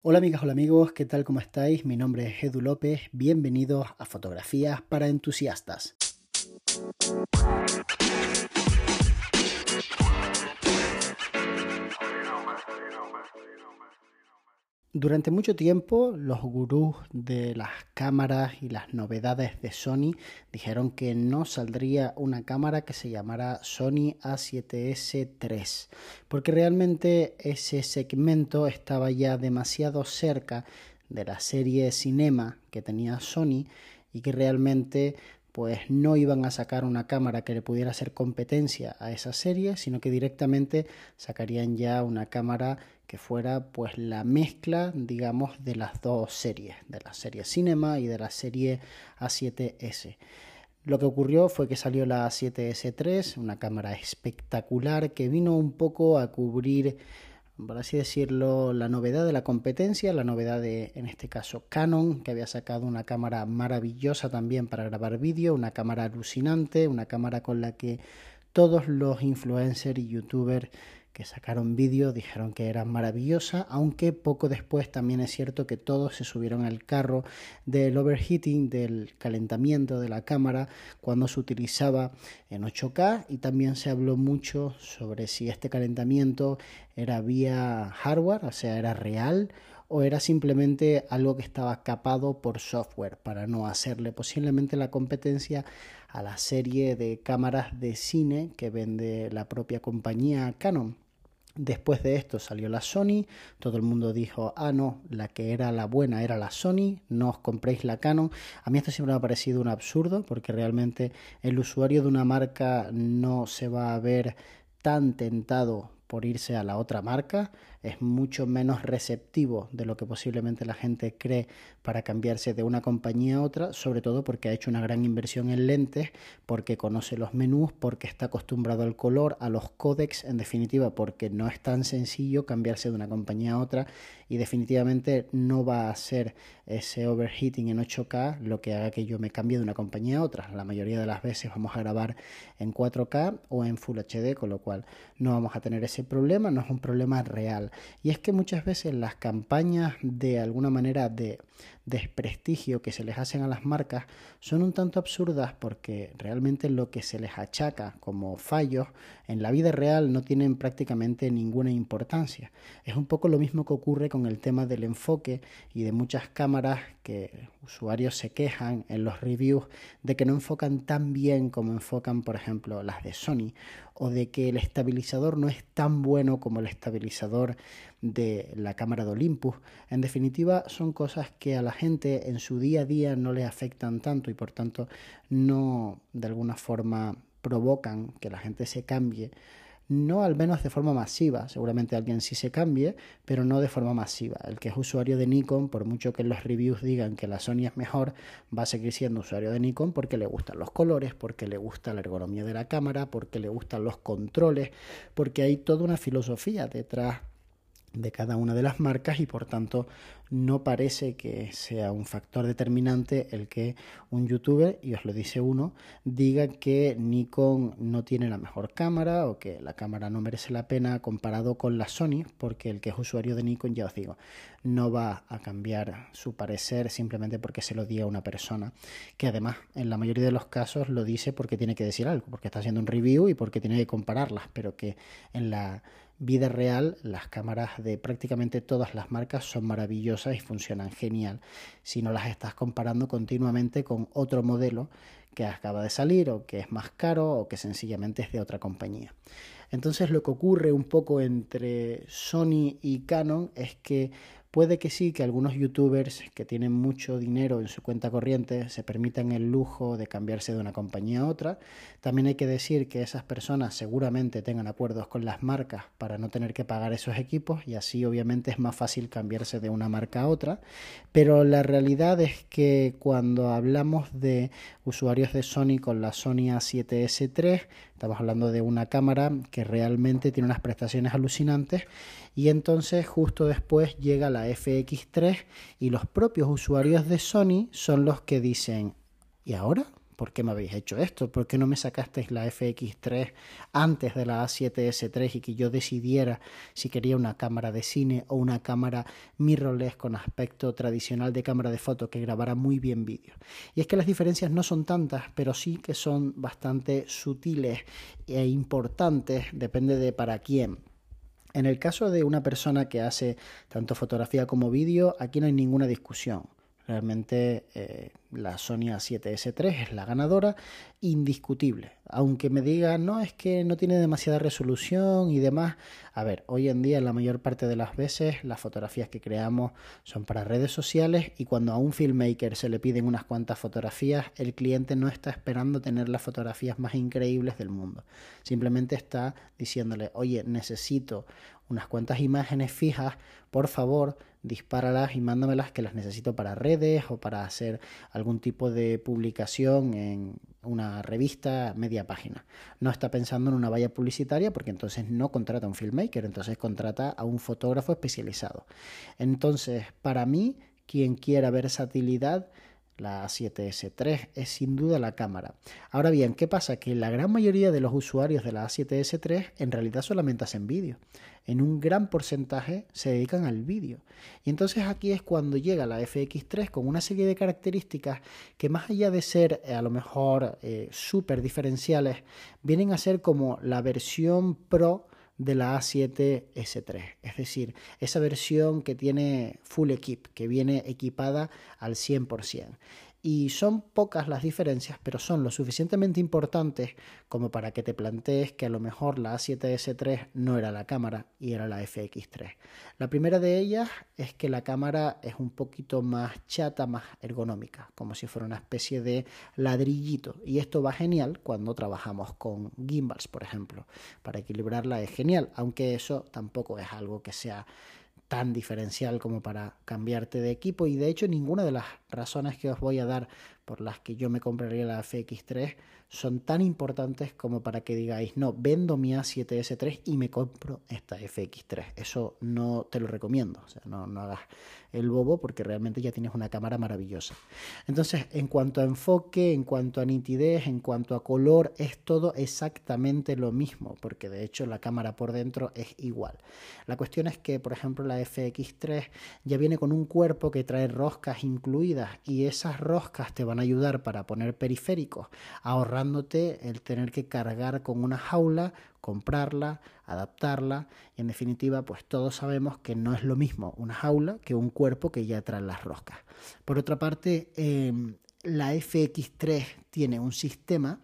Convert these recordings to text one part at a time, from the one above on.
Hola amigas, hola amigos, ¿qué tal? ¿Cómo estáis? Mi nombre es Edu López, bienvenidos a Fotografías para Entusiastas. Durante mucho tiempo los gurús de las cámaras y las novedades de Sony dijeron que no saldría una cámara que se llamara Sony A7S III, porque realmente ese segmento estaba ya demasiado cerca de la serie Cinema que tenía Sony y que realmente pues no iban a sacar una cámara que le pudiera hacer competencia a esa serie, sino que directamente sacarían ya una cámara que fuera pues la mezcla, digamos, de las dos series, de la serie Cinema y de la serie A7S. Lo que ocurrió fue que salió la A7S3, una cámara espectacular que vino un poco a cubrir, por así decirlo, la novedad de la competencia, la novedad de, en este caso, Canon, que había sacado una cámara maravillosa también para grabar vídeo, una cámara alucinante, una cámara con la que todos los influencers y youtubers que sacaron vídeo, dijeron que era maravillosa, aunque poco después también es cierto que todos se subieron al carro del overheating, del calentamiento de la cámara cuando se utilizaba en 8K y también se habló mucho sobre si este calentamiento era vía hardware, o sea, era real o era simplemente algo que estaba capado por software para no hacerle posiblemente la competencia a la serie de cámaras de cine que vende la propia compañía Canon. Después de esto salió la Sony, todo el mundo dijo, ah, no, la que era la buena era la Sony, no os compréis la Canon. A mí esto siempre me ha parecido un absurdo porque realmente el usuario de una marca no se va a ver tan tentado por irse a la otra marca, es mucho menos receptivo de lo que posiblemente la gente cree para cambiarse de una compañía a otra, sobre todo porque ha hecho una gran inversión en lentes, porque conoce los menús, porque está acostumbrado al color, a los códex, en definitiva, porque no es tan sencillo cambiarse de una compañía a otra y definitivamente no va a ser ese overheating en 8K lo que haga que yo me cambie de una compañía a otra. La mayoría de las veces vamos a grabar en 4K o en Full HD, con lo cual no vamos a tener ese problema, no es un problema real. Y es que muchas veces las campañas de alguna manera de desprestigio que se les hacen a las marcas son un tanto absurdas porque realmente lo que se les achaca como fallos en la vida real no tienen prácticamente ninguna importancia. Es un poco lo mismo que ocurre con el tema del enfoque y de muchas cámaras que usuarios se quejan en los reviews de que no enfocan tan bien como enfocan por ejemplo las de Sony o de que el estabilizador no es tan bueno como el estabilizador de la cámara de Olympus. En definitiva, son cosas que a la gente en su día a día no le afectan tanto y por tanto no de alguna forma provocan que la gente se cambie no al menos de forma masiva, seguramente alguien sí se cambie, pero no de forma masiva. El que es usuario de Nikon, por mucho que los reviews digan que la Sony es mejor, va a seguir siendo usuario de Nikon porque le gustan los colores, porque le gusta la ergonomía de la cámara, porque le gustan los controles, porque hay toda una filosofía detrás de cada una de las marcas y por tanto no parece que sea un factor determinante el que un youtuber, y os lo dice uno, diga que Nikon no tiene la mejor cámara o que la cámara no merece la pena comparado con la Sony, porque el que es usuario de Nikon, ya os digo, no va a cambiar su parecer simplemente porque se lo diga una persona, que además en la mayoría de los casos lo dice porque tiene que decir algo, porque está haciendo un review y porque tiene que compararlas, pero que en la vida real, las cámaras de prácticamente todas las marcas son maravillosas y funcionan genial. Si no las estás comparando continuamente con otro modelo que acaba de salir o que es más caro o que sencillamente es de otra compañía. Entonces lo que ocurre un poco entre Sony y Canon es que Puede que sí, que algunos youtubers que tienen mucho dinero en su cuenta corriente se permitan el lujo de cambiarse de una compañía a otra. También hay que decir que esas personas seguramente tengan acuerdos con las marcas para no tener que pagar esos equipos y así obviamente es más fácil cambiarse de una marca a otra. Pero la realidad es que cuando hablamos de usuarios de Sony con la Sony A7S3, estamos hablando de una cámara que realmente tiene unas prestaciones alucinantes y entonces justo después llega la FX3 y los propios usuarios de Sony son los que dicen, ¿y ahora? ¿Por qué me habéis hecho esto? ¿Por qué no me sacasteis la FX3 antes de la A7S3 y que yo decidiera si quería una cámara de cine o una cámara mirrorless con aspecto tradicional de cámara de foto que grabara muy bien vídeo? Y es que las diferencias no son tantas, pero sí que son bastante sutiles e importantes, depende de para quién. En el caso de una persona que hace tanto fotografía como vídeo, aquí no hay ninguna discusión. Realmente eh, la Sony A7S3 es la ganadora, indiscutible. Aunque me digan, no, es que no tiene demasiada resolución y demás. A ver, hoy en día la mayor parte de las veces las fotografías que creamos son para redes sociales y cuando a un filmmaker se le piden unas cuantas fotografías, el cliente no está esperando tener las fotografías más increíbles del mundo. Simplemente está diciéndole, oye, necesito unas cuantas imágenes fijas, por favor, dispáralas y mándamelas que las necesito para redes o para hacer algún tipo de publicación en una revista media página. No está pensando en una valla publicitaria porque entonces no contrata a un filmmaker, entonces contrata a un fotógrafo especializado. Entonces, para mí, quien quiera versatilidad, la A7S3 es sin duda la cámara. Ahora bien, ¿qué pasa? Que la gran mayoría de los usuarios de la A7S3 en realidad solamente hacen vídeo. En un gran porcentaje se dedican al vídeo. Y entonces aquí es cuando llega la FX3 con una serie de características que más allá de ser eh, a lo mejor eh, súper diferenciales, vienen a ser como la versión Pro de la A7S3, es decir, esa versión que tiene full equip, que viene equipada al 100%. Y son pocas las diferencias, pero son lo suficientemente importantes como para que te plantees que a lo mejor la A7S3 no era la cámara y era la FX3. La primera de ellas es que la cámara es un poquito más chata, más ergonómica, como si fuera una especie de ladrillito. Y esto va genial cuando trabajamos con gimbals, por ejemplo. Para equilibrarla es genial, aunque eso tampoco es algo que sea tan diferencial como para cambiarte de equipo. Y de hecho ninguna de las razones que os voy a dar por las que yo me compraría la FX3 son tan importantes como para que digáis, no, vendo mi A7S3 y me compro esta FX3. Eso no te lo recomiendo, no, no hagas el bobo porque realmente ya tienes una cámara maravillosa. Entonces, en cuanto a enfoque, en cuanto a nitidez, en cuanto a color, es todo exactamente lo mismo, porque de hecho la cámara por dentro es igual. La cuestión es que, por ejemplo, la FX3 ya viene con un cuerpo que trae roscas incluidas y esas roscas te van ayudar para poner periféricos, ahorrándote el tener que cargar con una jaula, comprarla, adaptarla y en definitiva pues todos sabemos que no es lo mismo una jaula que un cuerpo que ya trae las roscas. Por otra parte, em, la FX3 tiene un sistema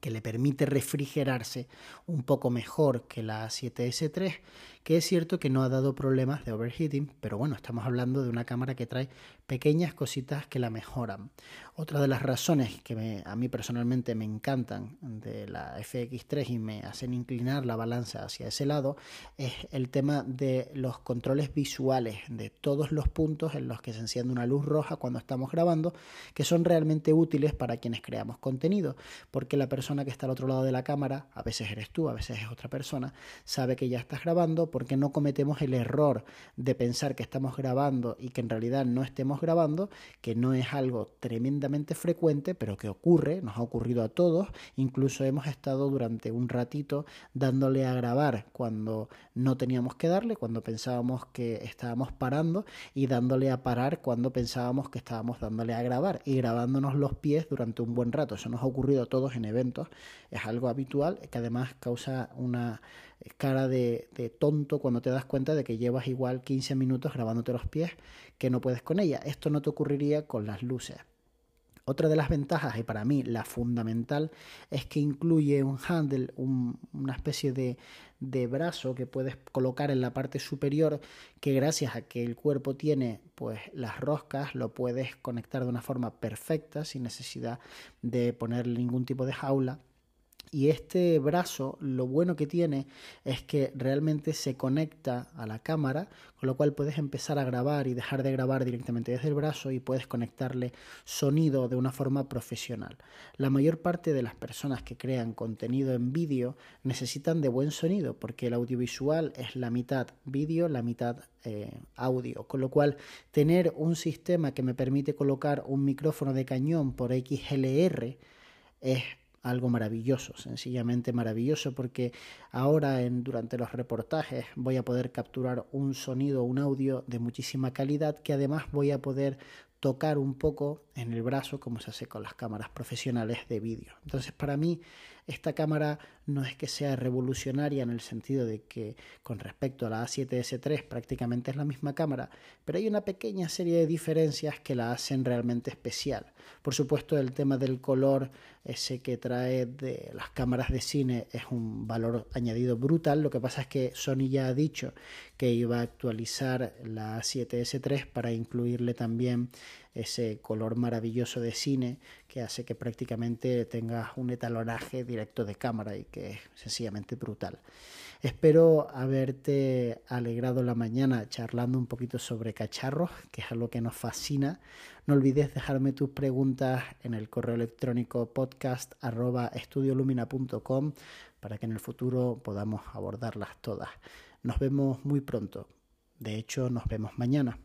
que le permite refrigerarse un poco mejor que la 7S3 que es cierto que no ha dado problemas de overheating, pero bueno, estamos hablando de una cámara que trae pequeñas cositas que la mejoran. Otra de las razones que a mí personalmente me encantan de la FX3 y me hacen inclinar la balanza hacia ese lado es el tema de los controles visuales de todos los puntos en los que se enciende una luz roja cuando estamos grabando, que son realmente útiles para quienes creamos contenido, porque la persona que está al otro lado de la cámara, a veces eres tú, a veces es otra persona, sabe que ya estás grabando, porque no cometemos el error de pensar que estamos grabando y que en realidad no estemos grabando, que no es algo tremendamente frecuente, pero que ocurre, nos ha ocurrido a todos, incluso hemos estado durante un ratito dándole a grabar cuando no teníamos que darle, cuando pensábamos que estábamos parando y dándole a parar cuando pensábamos que estábamos dándole a grabar y grabándonos los pies durante un buen rato. Eso nos ha ocurrido a todos en eventos, es algo habitual que además causa una cara de, tonto cuando te das cuenta de que llevas igual 15 minutos grabándote los pies que no puedes con ella. Esto no te ocurriría con las luces. Otra de las ventajas, y para mí la fundamental, es que incluye un handle, una especie de, de, brazo que puedes colocar en la parte superior, que gracias a que el cuerpo tiene pues las roscas, lo puedes conectar de una forma perfecta, sin necesidad de ponerle ningún tipo de jaula Y este brazo, lo bueno que tiene es que realmente se conecta a la cámara, con lo cual puedes empezar a grabar y dejar de grabar directamente desde el brazo y puedes conectarle sonido de una forma profesional. La mayor parte de las personas que crean contenido en vídeo necesitan de buen sonido porque el audiovisual es la mitad vídeo, la mitad eh, audio, con lo cual tener un sistema que me permite colocar un micrófono de cañón por XLR es algo maravilloso, sencillamente maravilloso, porque ahora en, durante los reportajes voy a poder capturar un sonido, un audio de muchísima calidad que además voy a poder tocar un poco en el brazo como se hace con las cámaras profesionales de vídeo. Entonces para mí esta cámara no es que sea revolucionaria en el sentido de que con respecto a la A7S3 prácticamente es la misma cámara, pero hay una pequeña serie de diferencias que la hacen realmente especial. Por supuesto el tema del color, ese que trae de las cámaras de cine es un valor añadido brutal, lo que pasa es que Sony ya ha dicho que iba a actualizar la A7S3 para incluirle también ese color maravilloso de cine que hace que prácticamente tengas un etalonaje directo de cámara y que es sencillamente brutal. Espero haberte alegrado la mañana charlando un poquito sobre cacharros, que es algo que nos fascina. No olvides dejarme tus preguntas en el correo electrónico podcast para que en el futuro podamos abordarlas todas. Nos vemos muy pronto. De hecho, nos vemos mañana.